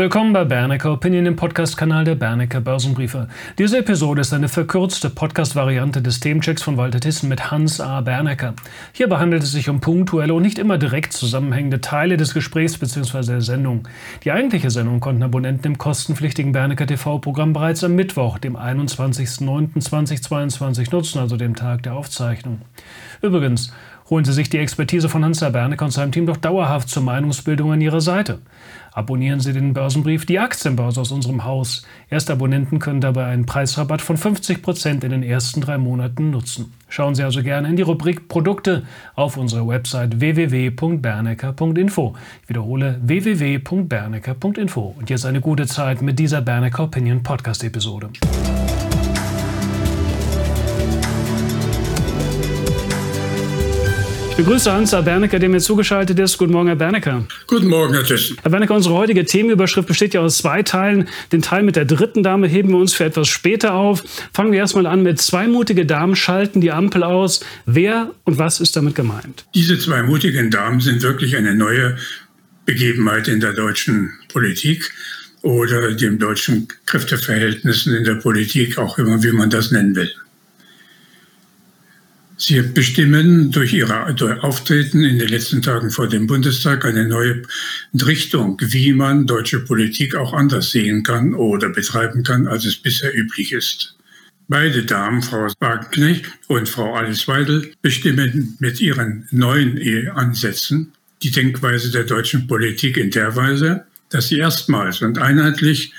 Willkommen bei Bernecker Opinion, dem Podcast-Kanal der Bernecker Börsenbriefe. Diese Episode ist eine verkürzte Podcast-Variante des Themenchecks von Walter Thyssen mit Hans A. Bernecker. Hierbei handelt es sich um punktuelle und nicht immer direkt zusammenhängende Teile des Gesprächs bzw. der Sendung. Die eigentliche Sendung konnten Abonnenten im kostenpflichtigen Bernecker TV-Programm bereits am Mittwoch, dem 21.09.2022 nutzen, also dem Tag der Aufzeichnung. Übrigens, holen Sie sich die Expertise von Hans A. Bernecker und seinem Team doch dauerhaft zur Meinungsbildung an Ihrer Seite. Abonnieren Sie den Börsenbrief Die Aktienbörse aus unserem Haus. Erste Abonnenten können dabei einen Preisrabatt von 50% in den ersten drei Monaten nutzen. Schauen Sie also gerne in die Rubrik Produkte auf unserer Website www.bernecker.info. Ich wiederhole www.bernecker.info. Und jetzt eine gute Zeit mit dieser Bernecker Opinion Podcast Episode. Begrüße Hans Bernecker, der mir zugeschaltet ist. Guten Morgen, Herr Bernecker. Guten Morgen, Herr Thyssen. Herr Bernecker, unsere heutige Themenüberschrift besteht ja aus zwei Teilen. Den Teil mit der dritten Dame heben wir uns für etwas später auf. Fangen wir erstmal an mit zwei mutige Damen schalten die Ampel aus. Wer und was ist damit gemeint? Diese zwei mutigen Damen sind wirklich eine neue Begebenheit in der deutschen Politik oder dem deutschen Kräfteverhältnissen in der Politik, auch immer wie man das nennen will. Sie bestimmen durch Ihr Auftreten in den letzten Tagen vor dem Bundestag eine neue Richtung, wie man deutsche Politik auch anders sehen kann oder betreiben kann, als es bisher üblich ist. Beide Damen, Frau Wagenknecht und Frau Alice Weidel, bestimmen mit ihren neuen Ansätzen die Denkweise der deutschen Politik in der Weise, dass sie erstmals und einheitlich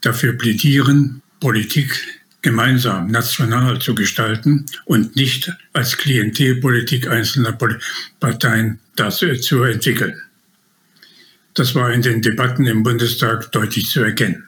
dafür plädieren, Politik gemeinsam national zu gestalten und nicht als Klientelpolitik einzelner Parteien das zu entwickeln. Das war in den Debatten im Bundestag deutlich zu erkennen.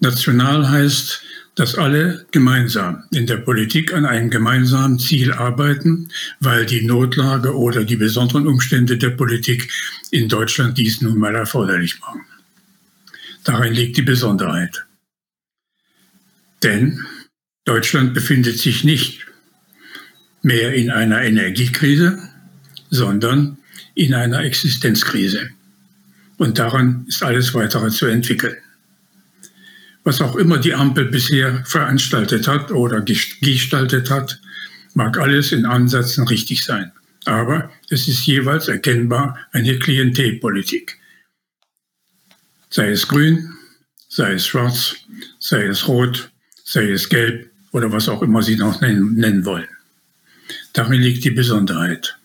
National heißt, dass alle gemeinsam in der Politik an einem gemeinsamen Ziel arbeiten, weil die Notlage oder die besonderen Umstände der Politik in Deutschland dies nun mal erforderlich machen. Darin liegt die Besonderheit. Denn Deutschland befindet sich nicht mehr in einer Energiekrise, sondern in einer Existenzkrise. Und daran ist alles weitere zu entwickeln. Was auch immer die Ampel bisher veranstaltet hat oder gestaltet hat, mag alles in Ansätzen richtig sein. Aber es ist jeweils erkennbar eine Klientelpolitik. Sei es grün, sei es schwarz, sei es rot, sei es gelb oder was auch immer Sie noch nennen, wollen. Darin liegt die Besonderheit.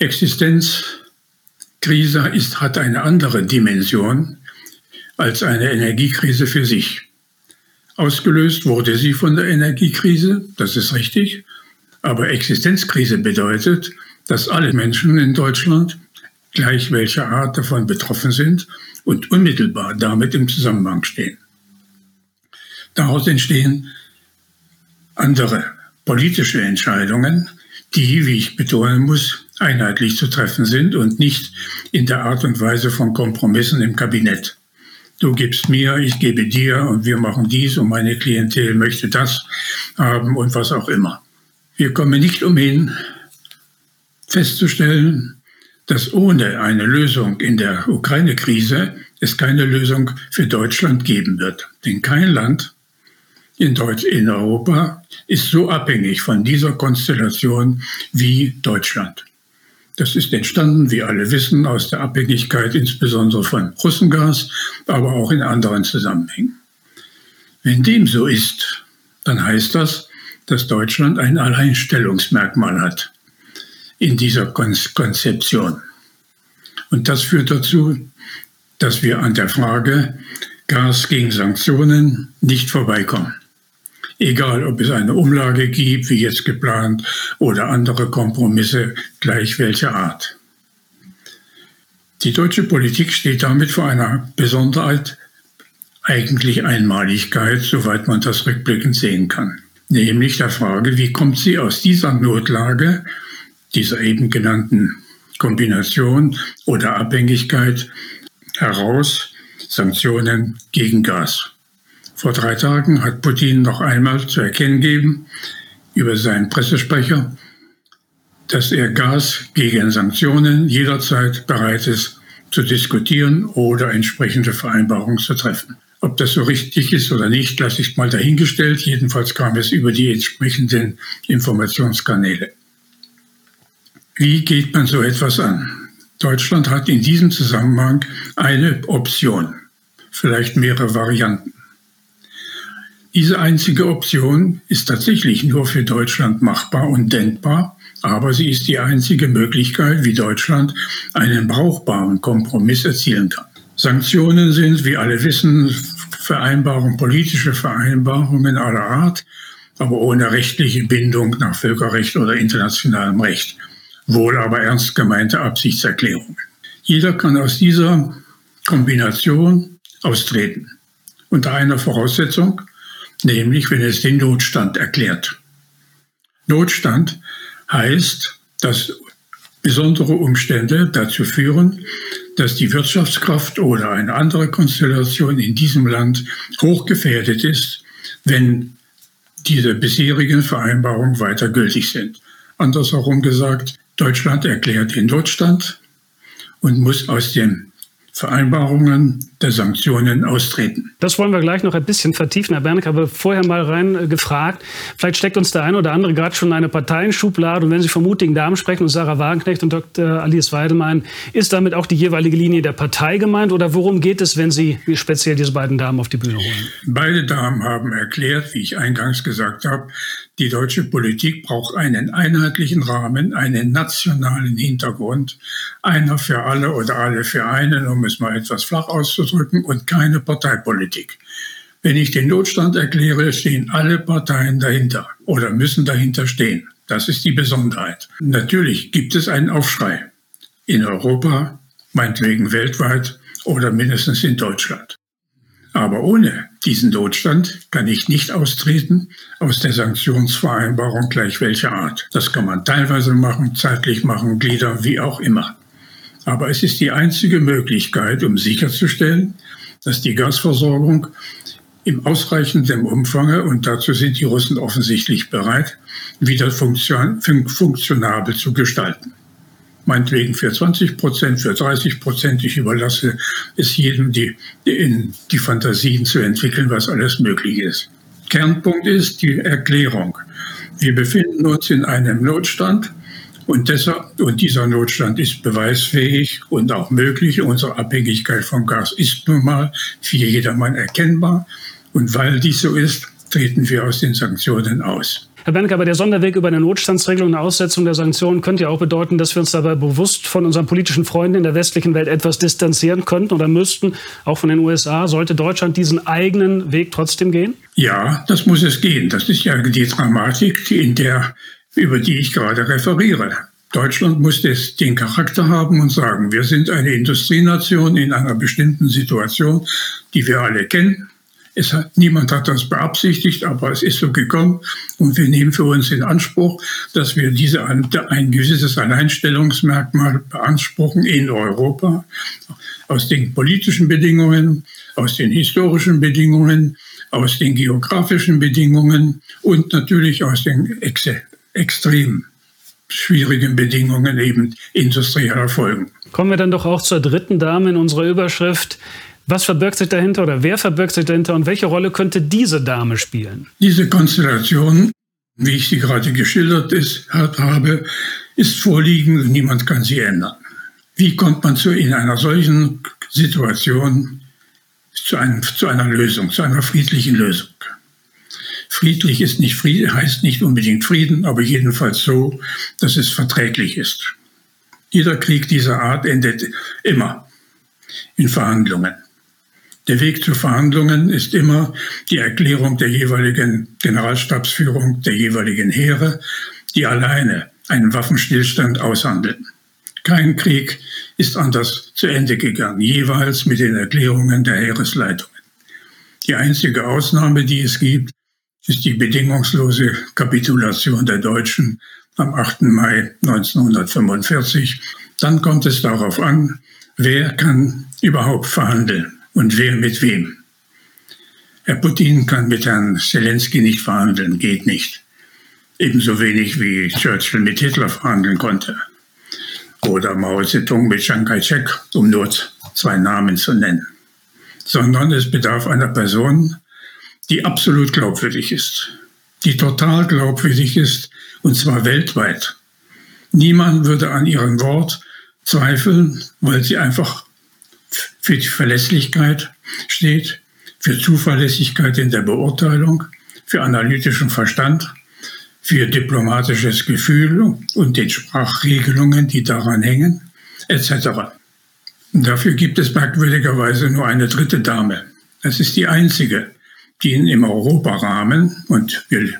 Existenzkrise ist, hat eine andere Dimension als eine Energiekrise für sich. Ausgelöst wurde sie von der Energiekrise, das ist richtig, aber Existenzkrise bedeutet, dass alle Menschen in Deutschland, gleich welcher Art davon betroffen sind und unmittelbar damit im Zusammenhang stehen. Daraus entstehen andere politische Entscheidungen, die, wie ich betonen muss, einheitlich zu treffen sind und nicht in der Art und Weise von Kompromissen im Kabinett. Du gibst mir, ich gebe dir und wir machen dies und meine Klientel möchte das haben und was auch immer. Wir kommen nicht umhin, festzustellen, dass ohne eine Lösung in der Ukraine-Krise es keine Lösung für Deutschland geben wird. Denn kein Land in, Deutsch, in Europa ist so abhängig von dieser Konstellation wie Deutschland. Das ist entstanden, wie alle wissen, aus der Abhängigkeit insbesondere von Russengas, aber auch in anderen Zusammenhängen. Wenn dem so ist, dann heißt das, dass Deutschland ein Alleinstellungsmerkmal hat in dieser Konzeption. Und das führt dazu, dass wir an der Frage Gas gegen Sanktionen nicht vorbeikommen egal ob es eine Umlage gibt, wie jetzt geplant, oder andere Kompromisse gleich welcher Art. Die deutsche Politik steht damit vor einer Besonderheit, eigentlich Einmaligkeit, soweit man das rückblickend sehen kann. Nämlich der Frage, wie kommt sie aus dieser Notlage, dieser eben genannten Kombination oder Abhängigkeit heraus, Sanktionen gegen Gas. Vor drei Tagen hat Putin noch einmal zu erkennen gegeben über seinen Pressesprecher, dass er Gas gegen Sanktionen jederzeit bereit ist zu diskutieren oder entsprechende Vereinbarungen zu treffen. Ob das so richtig ist oder nicht, lasse ich mal dahingestellt. Jedenfalls kam es über die entsprechenden Informationskanäle. Wie geht man so etwas an? Deutschland hat in diesem Zusammenhang eine Option, vielleicht mehrere Varianten. Diese einzige Option ist tatsächlich nur für Deutschland machbar und denkbar, aber sie ist die einzige Möglichkeit, wie Deutschland einen brauchbaren Kompromiss erzielen kann. Sanktionen sind, wie alle wissen, Vereinbarungen, politische Vereinbarungen aller Art, aber ohne rechtliche Bindung nach Völkerrecht oder internationalem Recht. Wohl aber ernst gemeinte Absichtserklärungen. Jeder kann aus dieser Kombination austreten. Unter einer Voraussetzung, nämlich wenn es den Notstand erklärt. Notstand heißt, dass besondere Umstände dazu führen, dass die Wirtschaftskraft oder eine andere Konstellation in diesem Land hochgefährdet ist, wenn diese bisherigen Vereinbarungen weiter gültig sind. Andersherum gesagt, Deutschland erklärt den Notstand und muss aus dem Vereinbarungen der Sanktionen austreten. Das wollen wir gleich noch ein bisschen vertiefen. Herr Berneck, aber vorher mal rein äh, gefragt. Vielleicht steckt uns der eine oder andere gerade schon eine Parteienschublade. Und wenn Sie von mutigen Damen sprechen und Sarah Wagenknecht und Dr. Alice Weidemann, ist damit auch die jeweilige Linie der Partei gemeint? Oder worum geht es, wenn Sie speziell diese beiden Damen auf die Bühne holen? Beide Damen haben erklärt, wie ich eingangs gesagt habe, die deutsche Politik braucht einen einheitlichen Rahmen, einen nationalen Hintergrund, einer für alle oder alle für einen, um es mal etwas flach auszudrücken, und keine Parteipolitik. Wenn ich den Notstand erkläre, stehen alle Parteien dahinter oder müssen dahinter stehen. Das ist die Besonderheit. Natürlich gibt es einen Aufschrei in Europa, meinetwegen weltweit oder mindestens in Deutschland. Aber ohne diesen Notstand kann ich nicht austreten aus der Sanktionsvereinbarung gleich welcher Art. Das kann man teilweise machen, zeitlich machen, gliedern, wie auch immer. Aber es ist die einzige Möglichkeit, um sicherzustellen, dass die Gasversorgung im ausreichenden Umfange, und dazu sind die Russen offensichtlich bereit, wieder funktion funktionabel zu gestalten meinetwegen für 20 Prozent, für 30 Prozent. Ich überlasse es jedem, die, in die Fantasien zu entwickeln, was alles möglich ist. Kernpunkt ist die Erklärung. Wir befinden uns in einem Notstand und, deshalb, und dieser Notstand ist beweisfähig und auch möglich. Unsere Abhängigkeit vom Gas ist nun mal für jedermann erkennbar. Und weil dies so ist, treten wir aus den Sanktionen aus. Herr Bernke, aber der Sonderweg über eine Notstandsregelung und eine Aussetzung der Sanktionen könnte ja auch bedeuten, dass wir uns dabei bewusst von unseren politischen Freunden in der westlichen Welt etwas distanzieren könnten oder müssten, auch von den USA. Sollte Deutschland diesen eigenen Weg trotzdem gehen? Ja, das muss es gehen. Das ist ja die Dramatik, in der, über die ich gerade referiere. Deutschland muss das, den Charakter haben und sagen, wir sind eine Industrienation in einer bestimmten Situation, die wir alle kennen. Es hat, niemand hat das beabsichtigt, aber es ist so gekommen und wir nehmen für uns in Anspruch, dass wir diese, ein gewisses Alleinstellungsmerkmal beanspruchen in Europa aus den politischen Bedingungen, aus den historischen Bedingungen, aus den geografischen Bedingungen und natürlich aus den ex extrem schwierigen Bedingungen eben industrieller Folgen. Kommen wir dann doch auch zur dritten Dame in unserer Überschrift. Was verbirgt sich dahinter oder wer verbirgt sich dahinter und welche Rolle könnte diese Dame spielen? Diese Konstellation, wie ich sie gerade geschildert ist, habe, ist vorliegend und niemand kann sie ändern. Wie kommt man zu, in einer solchen Situation zu, einem, zu einer Lösung, zu einer friedlichen Lösung? Friedlich ist nicht Frieden, heißt nicht unbedingt Frieden, aber jedenfalls so, dass es verträglich ist. Jeder Krieg dieser Art endet immer in Verhandlungen. Der Weg zu Verhandlungen ist immer die Erklärung der jeweiligen Generalstabsführung der jeweiligen Heere, die alleine einen Waffenstillstand aushandeln. Kein Krieg ist anders zu Ende gegangen, jeweils mit den Erklärungen der Heeresleitungen. Die einzige Ausnahme, die es gibt, ist die bedingungslose Kapitulation der Deutschen am 8. Mai 1945. Dann kommt es darauf an, wer kann überhaupt verhandeln und wer mit wem. Herr Putin kann mit Herrn Zelensky nicht verhandeln, geht nicht. Ebenso wenig wie Churchill mit Hitler verhandeln konnte. oder Mao Zedong mit Chiang Kai-shek, um nur zwei Namen zu nennen, sondern es bedarf einer Person, die absolut glaubwürdig ist, die total glaubwürdig ist, und zwar weltweit. Niemand würde an ihrem Wort zweifeln, weil sie einfach für die Verlässlichkeit steht, für Zuverlässigkeit in der Beurteilung, für analytischen Verstand, für diplomatisches Gefühl und den Sprachregelungen, die daran hängen, etc. Und dafür gibt es merkwürdigerweise nur eine dritte Dame. Das ist die einzige, die im Europarahmen, und wir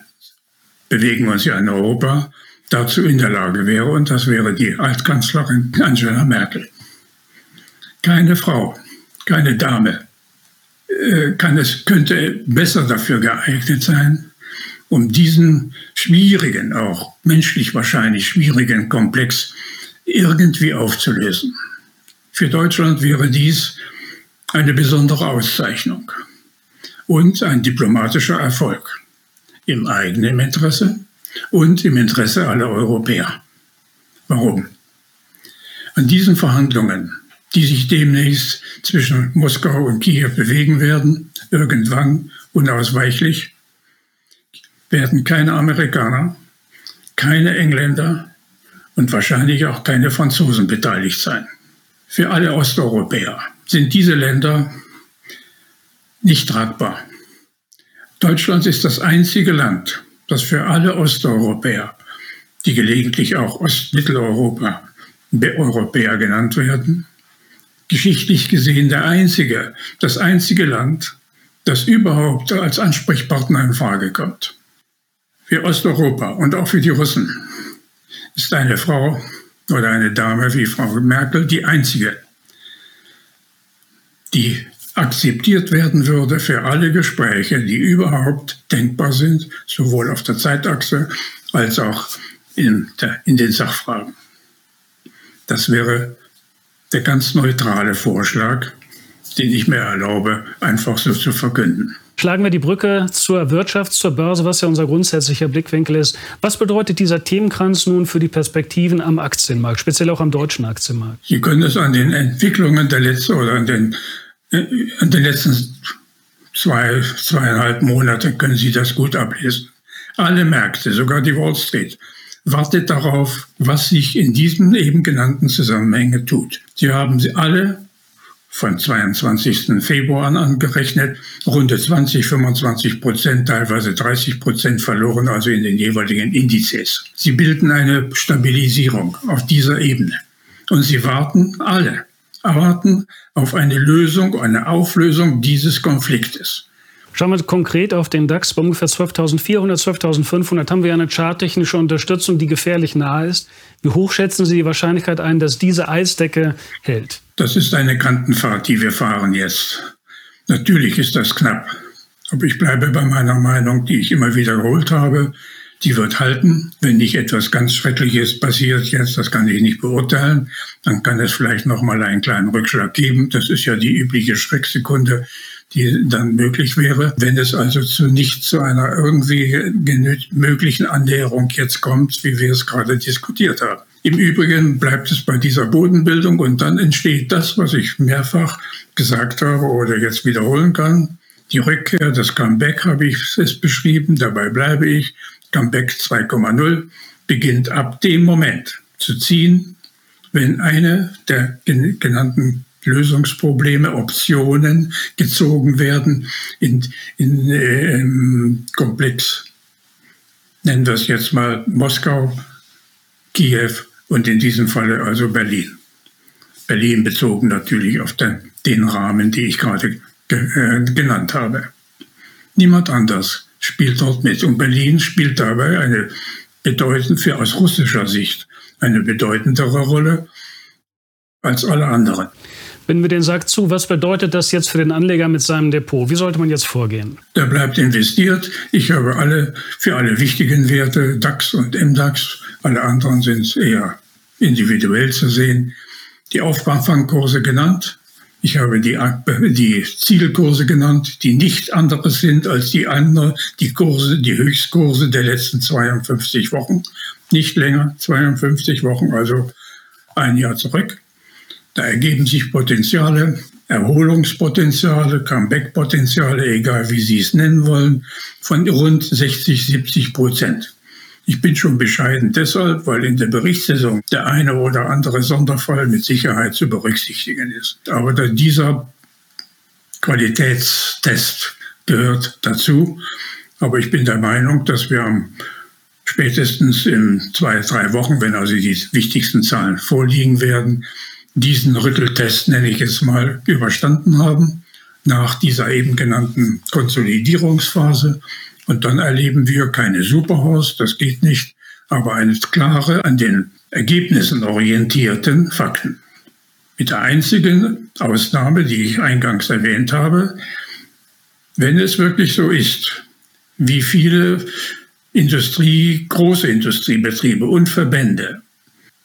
bewegen uns ja in Europa, dazu in der Lage wäre, und das wäre die Altkanzlerin Angela Merkel. Keine Frau, keine Dame äh, kann es, könnte besser dafür geeignet sein, um diesen schwierigen, auch menschlich wahrscheinlich schwierigen Komplex irgendwie aufzulösen. Für Deutschland wäre dies eine besondere Auszeichnung und ein diplomatischer Erfolg im eigenen Interesse und im Interesse aller Europäer. Warum? An diesen Verhandlungen, die sich demnächst zwischen Moskau und Kiew bewegen werden, irgendwann unausweichlich, werden keine Amerikaner, keine Engländer und wahrscheinlich auch keine Franzosen beteiligt sein. Für alle Osteuropäer sind diese Länder nicht tragbar. Deutschland ist das einzige Land, das für alle Osteuropäer, die gelegentlich auch Ostmitteleuropa Europäer genannt werden, geschichtlich gesehen der einzige, das einzige Land, das überhaupt als Ansprechpartner in Frage kommt. Für Osteuropa und auch für die Russen ist eine Frau oder eine Dame wie Frau Merkel die einzige, die akzeptiert werden würde für alle Gespräche, die überhaupt denkbar sind, sowohl auf der Zeitachse als auch in, der, in den Sachfragen. Das wäre der ganz neutrale Vorschlag, den ich mir erlaube, einfach so zu verkünden. Schlagen wir die Brücke zur Wirtschaft, zur Börse, was ja unser grundsätzlicher Blickwinkel ist. Was bedeutet dieser Themenkranz nun für die Perspektiven am Aktienmarkt, speziell auch am deutschen Aktienmarkt? Sie können es an den Entwicklungen der letzten oder an den, äh, an den letzten zwei, zweieinhalb Monate können Sie das gut ablesen. Alle Märkte, sogar die Wall Street, wartet darauf, was sich in diesen eben genannten Zusammenhängen tut. Sie haben sie alle von 22. Februar an angerechnet, runde 20, 25 Prozent, teilweise 30 Prozent verloren, also in den jeweiligen Indizes. Sie bilden eine Stabilisierung auf dieser Ebene. Und sie warten alle, erwarten auf eine Lösung, eine Auflösung dieses Konfliktes. Schauen wir konkret auf den DAX bei ungefähr 12.400, 12.500 haben wir eine charttechnische Unterstützung, die gefährlich nahe ist. Wie hoch schätzen Sie die Wahrscheinlichkeit ein, dass diese Eisdecke hält? Das ist eine Kantenfahrt, die wir fahren jetzt. Natürlich ist das knapp. Aber ich bleibe bei meiner Meinung, die ich immer wiederholt habe. Die wird halten. Wenn nicht etwas ganz Schreckliches passiert jetzt, das kann ich nicht beurteilen, dann kann es vielleicht noch mal einen kleinen Rückschlag geben. Das ist ja die übliche Schrecksekunde, die dann möglich wäre. Wenn es also zu nicht zu einer irgendwie möglichen Annäherung jetzt kommt, wie wir es gerade diskutiert haben. Im Übrigen bleibt es bei dieser Bodenbildung und dann entsteht das, was ich mehrfach gesagt habe oder jetzt wiederholen kann. Die Rückkehr, das Comeback habe ich es beschrieben, dabei bleibe ich. Comeback 2,0 beginnt ab dem Moment zu ziehen, wenn eine der genannten Lösungsprobleme, Optionen gezogen werden in, in äh, im Komplex, nennen wir es jetzt mal Moskau, Kiew und in diesem Falle also Berlin. Berlin bezogen natürlich auf den, den Rahmen, die ich gerade ge, äh, genannt habe. Niemand anders spielt dort mit. Und Berlin spielt dabei eine bedeutend für aus russischer Sicht eine bedeutendere Rolle als alle anderen. Wenn wir den Sack zu, was bedeutet das jetzt für den Anleger mit seinem Depot? Wie sollte man jetzt vorgehen? Der bleibt investiert. Ich habe alle für alle wichtigen Werte, DAX und MDAX, alle anderen sind eher individuell zu sehen. Die Aufwandfangkurse genannt. Ich habe die, die Zielkurse genannt, die nicht anderes sind als die anderen, die Kurse, die Höchstkurse der letzten 52 Wochen. Nicht länger, 52 Wochen, also ein Jahr zurück. Da ergeben sich Potenziale, Erholungspotenziale, Comeback-Potenziale, egal wie Sie es nennen wollen, von rund 60, 70 Prozent. Ich bin schon bescheiden deshalb, weil in der Berichtssaison der eine oder andere Sonderfall mit Sicherheit zu berücksichtigen ist. Aber dieser Qualitätstest gehört dazu. Aber ich bin der Meinung, dass wir am spätestens in zwei, drei Wochen, wenn also die wichtigsten Zahlen vorliegen werden, diesen Rütteltest, nenne ich es mal, überstanden haben, nach dieser eben genannten Konsolidierungsphase. Und dann erleben wir keine Superhaus, das geht nicht, aber eine klare, an den Ergebnissen orientierten Fakten. Mit der einzigen Ausnahme, die ich eingangs erwähnt habe, wenn es wirklich so ist, wie viele Industrie, große Industriebetriebe und Verbände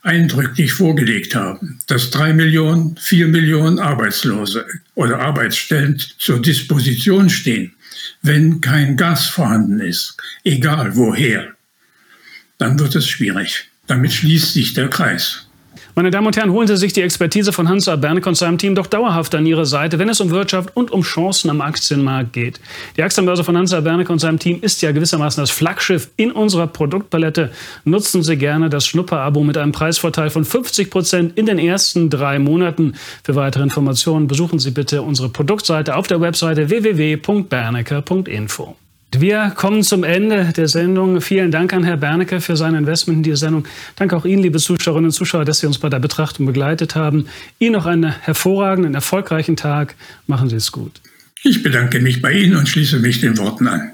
eindrücklich vorgelegt haben, dass drei Millionen, vier Millionen Arbeitslose oder Arbeitsstellen zur Disposition stehen, wenn kein Gas vorhanden ist, egal woher, dann wird es schwierig. Damit schließt sich der Kreis. Meine Damen und Herren, holen Sie sich die Expertise von Hans Berneke und seinem Team doch dauerhaft an Ihre Seite, wenn es um Wirtschaft und um Chancen am Aktienmarkt geht. Die Aktienbörse von Hans Berneke und seinem Team ist ja gewissermaßen das Flaggschiff in unserer Produktpalette. Nutzen Sie gerne das Schnupperabo mit einem Preisvorteil von 50 Prozent in den ersten drei Monaten. Für weitere Informationen besuchen Sie bitte unsere Produktseite auf der Webseite www.berneke.info. Wir kommen zum Ende der Sendung. Vielen Dank an Herr Bernecke für sein Investment in diese Sendung. Danke auch Ihnen, liebe Zuschauerinnen und Zuschauer, dass Sie uns bei der Betrachtung begleitet haben. Ihnen noch einen hervorragenden, erfolgreichen Tag. Machen Sie es gut. Ich bedanke mich bei Ihnen und schließe mich den Worten an.